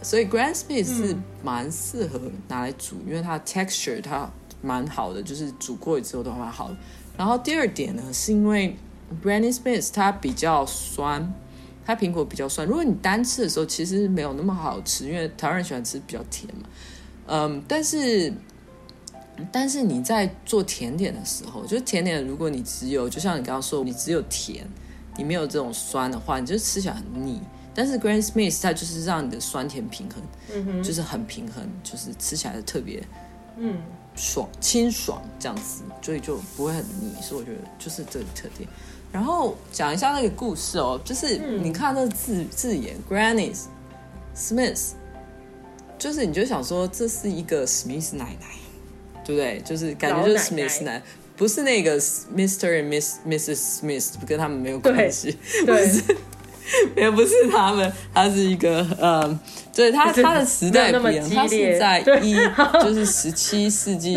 所以 Granny Smith 是蛮适合拿来煮，因为它 texture 它蛮好的，就是煮过之后都蛮好的。然后第二点呢，是因为 Granny Smith 它比较酸，它苹果比较酸。如果你单吃的时候，其实没有那么好吃，因为台湾人喜欢吃比较甜嘛。嗯，但是。但是你在做甜点的时候，就是甜点，如果你只有就像你刚刚说，你只有甜，你没有这种酸的话，你就吃起来很腻。但是 Granny Smith 它就是让你的酸甜平衡，嗯哼，就是很平衡，就是吃起来的特别，嗯，爽清爽这样子，所以就不会很腻。所以我觉得就是这个特点。然后讲一下那个故事哦，就是你看那个字、嗯、字眼 Granny Smith，就是你就想说这是一个史密斯奶奶，对不对？就是感觉就是 Smith 男。不是那个 Mr. and Miss Mrs. Smith，跟他们没有关系。对，也不，不是他们，他是一个呃，对他他的时代不一样，他是在一就是十七世纪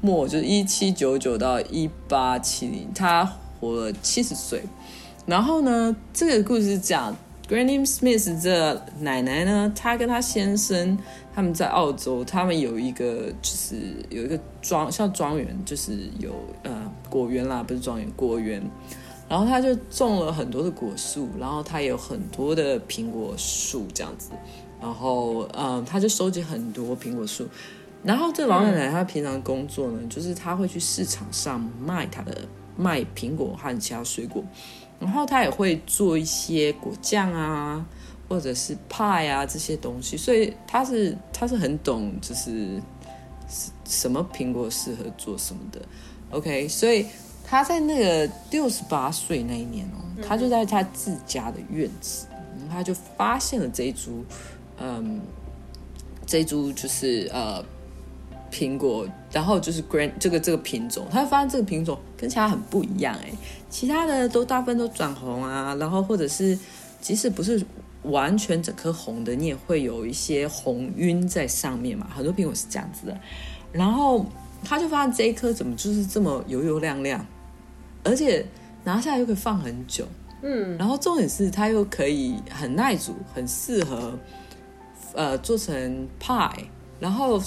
末，就是一七九九到一八七零，他活了七十岁。然后呢，这个故事讲 Granny Smith 这奶奶呢，她跟她先生。他们在澳洲，他们有一个就是有一个庄，像庄园，就是有呃果园啦，不是庄园，果园。然后他就种了很多的果树，然后他有很多的苹果树这样子。然后嗯，他就收集很多苹果树。然后这老奶奶她平常工作呢，就是她会去市场上卖她的卖苹果和其他水果，然后他也会做一些果酱啊。或者是派啊这些东西，所以他是他是很懂，就是什么苹果适合做什么的。OK，所以他在那个六十八岁那一年哦，他就在他自家的院子，他就发现了这一株，嗯，这一株就是呃苹果，然后就是 Grand 这个这个品种，他发现这个品种跟其他很不一样哎，其他的都大部分都转红啊，然后或者是即使不是。完全整颗红的，你也会有一些红晕在上面嘛。很多苹果是这样子的，然后他就发现这一颗怎么就是这么油油亮亮，而且拿下来又可以放很久，嗯，然后重点是它又可以很耐煮，很适合呃做成派，然后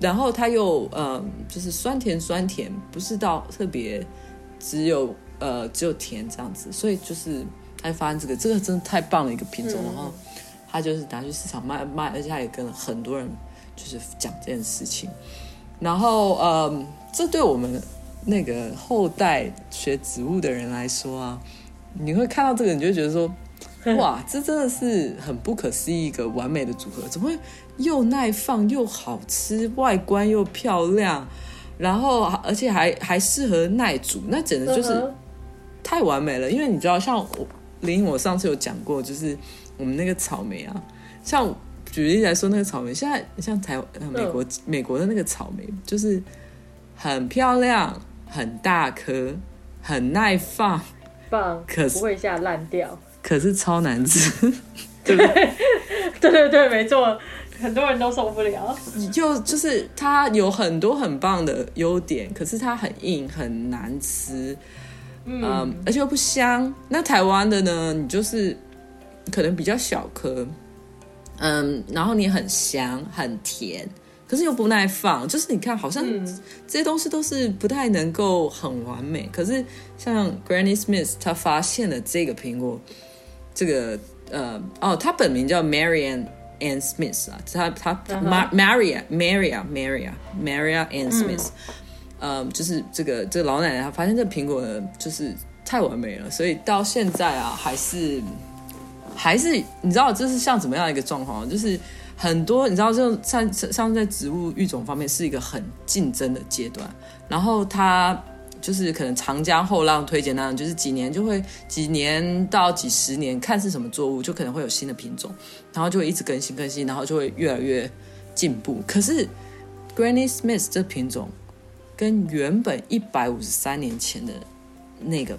然后它又嗯、呃、就是酸甜酸甜，不是到特别只有呃只有甜这样子，所以就是。他发现这个，这个真的太棒了一个品种，嗯、然后他就是拿去市场卖卖，而且他也跟很多人就是讲这件事情。然后，呃，这对我们那个后代学植物的人来说啊，你会看到这个，你就觉得说，哇，这真的是很不可思议一个完美的组合，怎么会又耐放又好吃，外观又漂亮，然后而且还还适合耐煮，那简直就是太完美了。因为你知道，像我。林，我上次有讲过，就是我们那个草莓啊，像举例来说，那个草莓现在像台美国、嗯、美国的那个草莓，就是很漂亮、很大颗、很耐放，放可是不会下烂掉，可是超难吃，对不对？对 对对，没错，很多人都受不了。就就是它有很多很棒的优点，可是它很硬，很难吃。嗯，嗯，而且又不香。那台湾的呢？你就是可能比较小颗，嗯，然后你很香很甜，可是又不耐放。就是你看，好像这些东西都是不太能够很完美。可是像 Granny Smith，他发现了这个苹果，这个呃哦，他本名叫 Marian Ann Smith 啊，他他他 Maria Maria Maria Maria Ann Smith。嗯，就是这个这个老奶奶她发现这个苹果呢，就是太完美了，所以到现在啊，还是还是你知道这是像怎么样一个状况？就是很多你知道，就像像在植物育种方面是一个很竞争的阶段，然后它就是可能长江后浪推前浪，就是几年就会几年到几十年，看是什么作物，就可能会有新的品种，然后就会一直更新更新，然后就会越来越进步。可是 Granny Smith 这品种。跟原本一百五十三年前的那个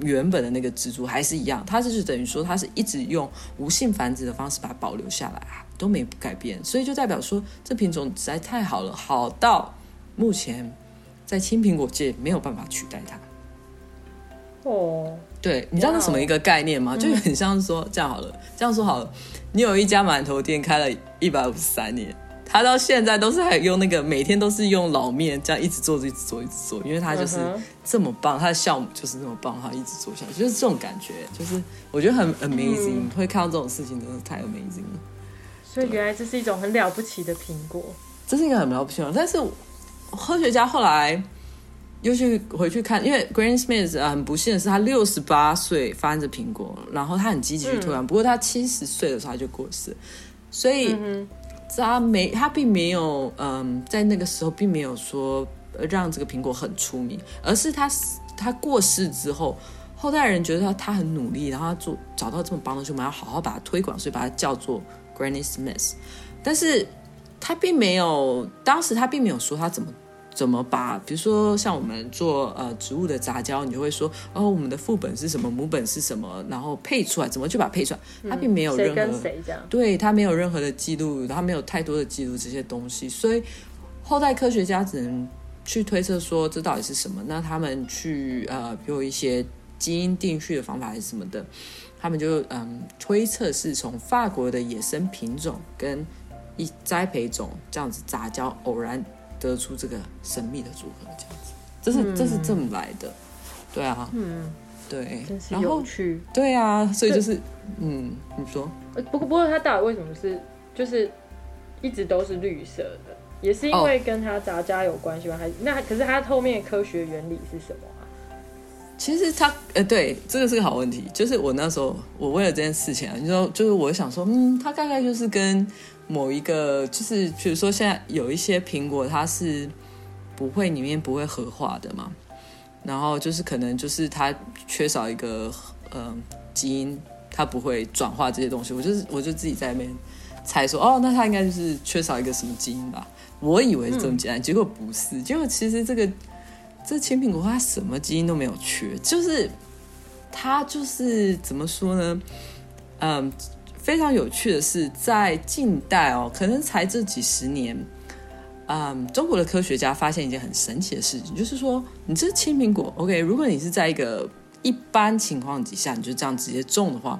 原本的那个植株还是一样，它就是等于说它是一直用无性繁殖的方式把它保留下来啊，都没改变，所以就代表说这品种实在太好了，好到目前在青苹果界没有办法取代它。哦，对，你知道那什么一个概念吗？就很像说这样好了，这样说好了，你有一家馒头店开了一百五十三年。他到现在都是还用那个，每天都是用老面这样一直做，一直做，一直做，因为他就是这么棒，他的酵母就是那么棒，他一直做下去，就是这种感觉，就是我觉得很 amazing，、嗯、会看到这种事情真的太 amazing 了。所以原来这是一种很了不起的苹果，这是一个很了不起的，但是科学家后来又去回去看，因为 Granny Smith 啊，很不幸的是，他六十八岁发现这苹果，然后他很积极去推广，嗯、不过他七十岁的时候他就过世，所以他没他并没有嗯，在那个时候并没有说让这个苹果很出名，而是他他过世之后。后代人觉得他他很努力，然后他做找到这么棒的东西，我们要好好把它推广，所以把它叫做 Granny Smith。但是他并没有，当时他并没有说他怎么怎么把，比如说像我们做呃植物的杂交，你就会说哦，我们的父本是什么，母本是什么，然后配出来怎么去把它配出来。他并没有任何，谁跟谁这样？对，他没有任何的记录，他没有太多的记录这些东西，所以后代科学家只能去推测说这到底是什么。那他们去呃有一些。基因定序的方法还是什么的，他们就嗯推测是从法国的野生品种跟一栽培种这样子杂交偶然得出这个神秘的组合，这样子，这是、嗯、这是这么来的，对啊，嗯，对，真是有趣，对啊，所以就是嗯，你说，不过不过它到底为什么是就是一直都是绿色的，也是因为跟它杂交有关系吗？还是那可是它后面的科学原理是什么？其实他，呃，对，这个是个好问题。就是我那时候，我为了这件事情啊，你知道，就是我想说，嗯，它大概就是跟某一个，就是比如说现在有一些苹果，它是不会里面不会合化的嘛，然后就是可能就是它缺少一个呃基因，它不会转化这些东西。我就是我就自己在那边猜说，哦，那它应该就是缺少一个什么基因吧？我以为是这么简单，结果不是，结果其实这个。这青苹果它什么基因都没有缺，就是它就是怎么说呢？嗯，非常有趣的是，在近代哦，可能才这几十年，嗯，中国的科学家发现一件很神奇的事情，就是说，你这青苹果，OK，如果你是在一个一般情况底下，你就这样直接种的话，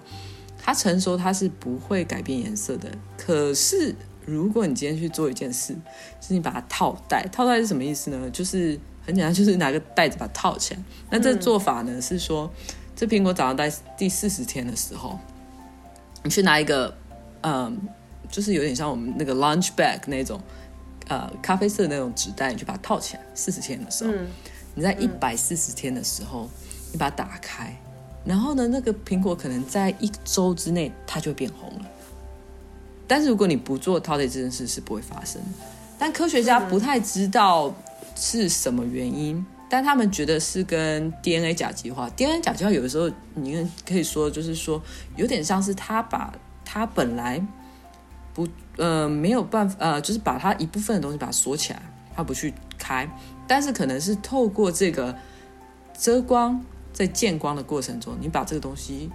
它成熟它是不会改变颜色的。可是如果你今天去做一件事，就是你把它套袋，套袋是什么意思呢？就是很简单，就是拿个袋子把它套起来。那这做法呢，是说，这苹果长到在第四十天的时候，你去拿一个，嗯，就是有点像我们那个 lunch bag 那种，呃，咖啡色的那种纸袋，你去把它套起来。四十天的时候，你在一百四十天的时候，你把它打开，然后呢，那个苹果可能在一周之内它就变红了。但是如果你不做套袋这件事，是不会发生的。但科学家不太知道。是什么原因？但他们觉得是跟 DNA 甲基化。DNA 甲基化有的时候，你可以说就是说，有点像是他把他本来不呃没有办法呃，就是把他一部分的东西把它锁起来，他不去开。但是可能是透过这个遮光，在见光的过程中，你把这个东西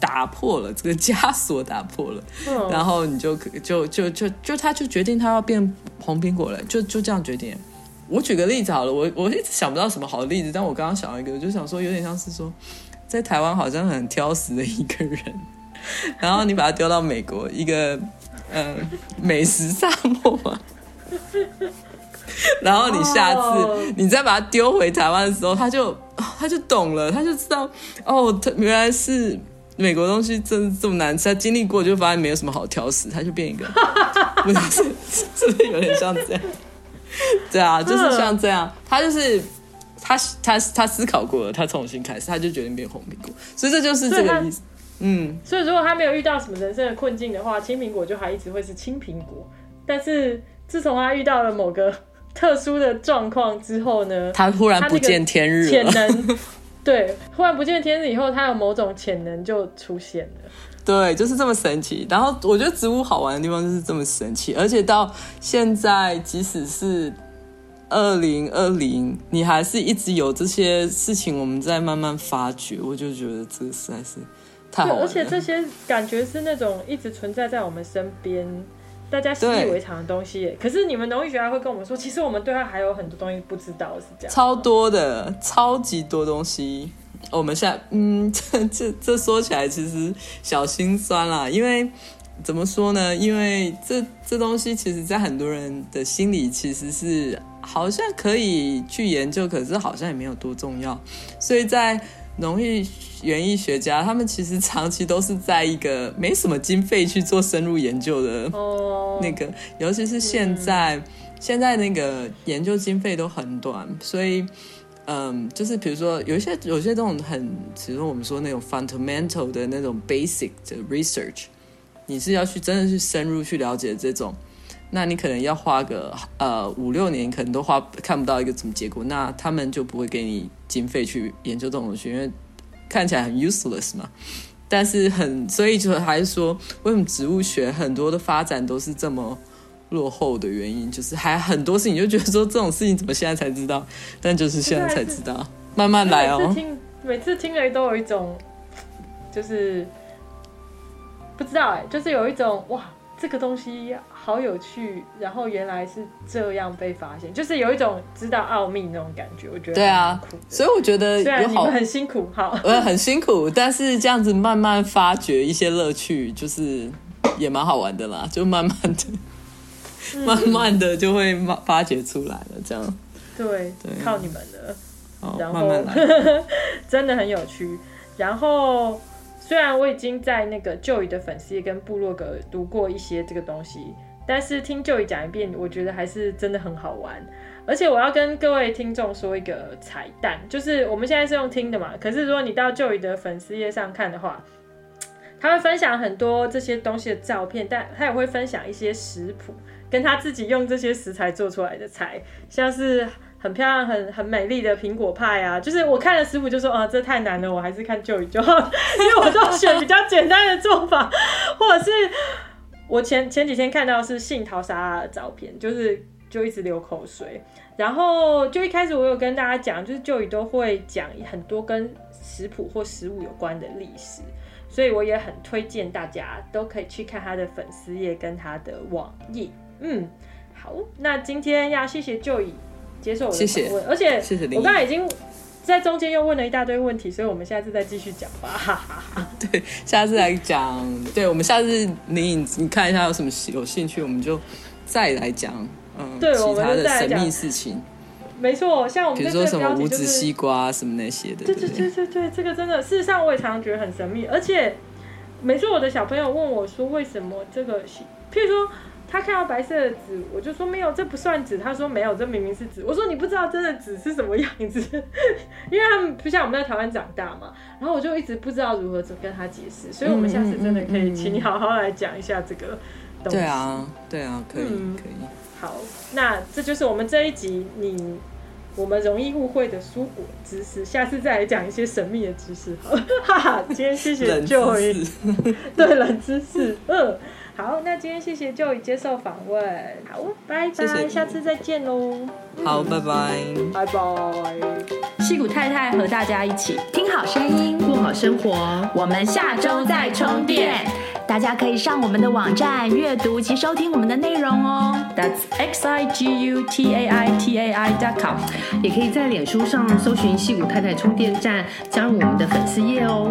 打破了，这个枷锁打破了，然后你就就就就就他就决定他要变红苹果了，就就这样决定。我举个例子好了，我我一直想不到什么好的例子，但我刚刚想到一个，我就想说有点像是说，在台湾好像很挑食的一个人，然后你把他丢到美国一个嗯、呃、美食沙漠嘛，然后你下次你再把他丢回台湾的时候，他就他就懂了，他就知道哦，他原来是美国东西真的这么难吃，他经历过就发现没有什么好挑食，他就变一个，不是是不是有点像这样？对啊，就是像这样，他就是他他他思考过了，他重新开始，他就决定变红苹果，所以这就是这个意思。嗯，所以如果他没有遇到什么人生的困境的话，青苹果就还一直会是青苹果。但是自从他遇到了某个特殊的状况之后呢，他忽然不见天日了，潜能 对，忽然不见天日以后，它有某种潜能就出现了。对，就是这么神奇。然后我觉得植物好玩的地方就是这么神奇，而且到现在，即使是二零二零，你还是一直有这些事情，我们在慢慢发掘。我就觉得这实在是太好玩了。而且这些感觉是那种一直存在在我们身边，大家习以为常的东西。可是你们农艺学家会跟我们说，其实我们对它还有很多东西不知道，是这样。超多的，超级多东西。我们现在，嗯，这这这说起来其实小心酸啦，因为怎么说呢？因为这这东西其实，在很多人的心里，其实是好像可以去研究，可是好像也没有多重要。所以在农业园艺学家，他们其实长期都是在一个没什么经费去做深入研究的那个，尤其是现在，现在那个研究经费都很短，所以。嗯，就是比如说有一些有一些这种很，比如说我们说那种 fundamental 的那种 basic 的 research，你是要去真的去深入去了解这种，那你可能要花个呃五六年，可能都花看不到一个什么结果，那他们就不会给你经费去研究这种东西，因为看起来很 useless 嘛。但是很，所以就还是说，为什么植物学很多的发展都是这么落后的原因，就是还很多事情就觉得说这种事情怎么现在才知道，但就是现在才知道，慢慢来哦。每次听，每次听了都有一种，就是不知道哎，就是有一种哇。这个东西好有趣，然后原来是这样被发现，就是有一种知道奥秘那种感觉，我觉得对啊，所以我觉得有好很辛苦，好，呃，很辛苦，但是这样子慢慢发掘一些乐趣，就是也蛮好玩的啦，就慢慢的、嗯、慢慢的就会发掘出来了，这样。对，对，靠你们了，好然后慢慢来。真的很有趣，然后。虽然我已经在那个 Joey 的粉丝页跟部落格读过一些这个东西，但是听 Joey 讲一遍，我觉得还是真的很好玩。而且我要跟各位听众说一个彩蛋，就是我们现在是用听的嘛，可是如果你到 Joey 的粉丝页上看的话，他会分享很多这些东西的照片，但他也会分享一些食谱，跟他自己用这些食材做出来的菜，像是。很漂亮、很很美丽的苹果派啊！就是我看了食谱就说啊，这太难了，我还是看旧语就好，因为我都选比较简单的做法，或者是我前前几天看到是杏桃沙拉的照片，就是就一直流口水。然后就一开始我有跟大家讲，就是 Joey 都会讲很多跟食谱或食物有关的历史，所以我也很推荐大家都可以去看他的粉丝页跟他的网页。嗯，好，那今天要谢谢 Joey。接受我的访问，谢谢，而且我刚才已经在中间又问了一大堆问题，所以我们下次再继续讲吧。对，下次来讲。对，我们下次你你看一下有什么有兴趣，我们就再来讲。嗯，对，其他的神秘事情。没错，像我们、就是、比如说什么无籽西瓜什么那些的。对对对对对，这个真的，事实上我也常常觉得很神秘。而且每次我的小朋友问我说，为什么这个，譬如说。他看到白色的纸，我就说没有，这不算纸。他说没有，这明明是纸。我说你不知道真的纸是什么样子，因为他们不像我们在台湾长大嘛。然后我就一直不知道如何跟他解释，所以我们下次真的可以请你好好来讲一下这个东西。对啊，对啊，可以，嗯、可以。好，那这就是我们这一集你我们容易误会的蔬果知识，下次再来讲一些神秘的知识。好，哈哈，今天谢谢 Joey，对，冷知识，嗯。好，那今天谢谢 Joey 接受访问，好，拜拜，谢谢，下次再见喽。好，拜拜，拜拜。戏骨太太和大家一起听好声音，过好生活。我们下周再充电，大家可以上我们的网站阅读及收听我们的内容哦。That's x i g u t a i t a i dot com，也可以在脸书上搜寻戏骨太太充电站，加入我们的粉丝页哦。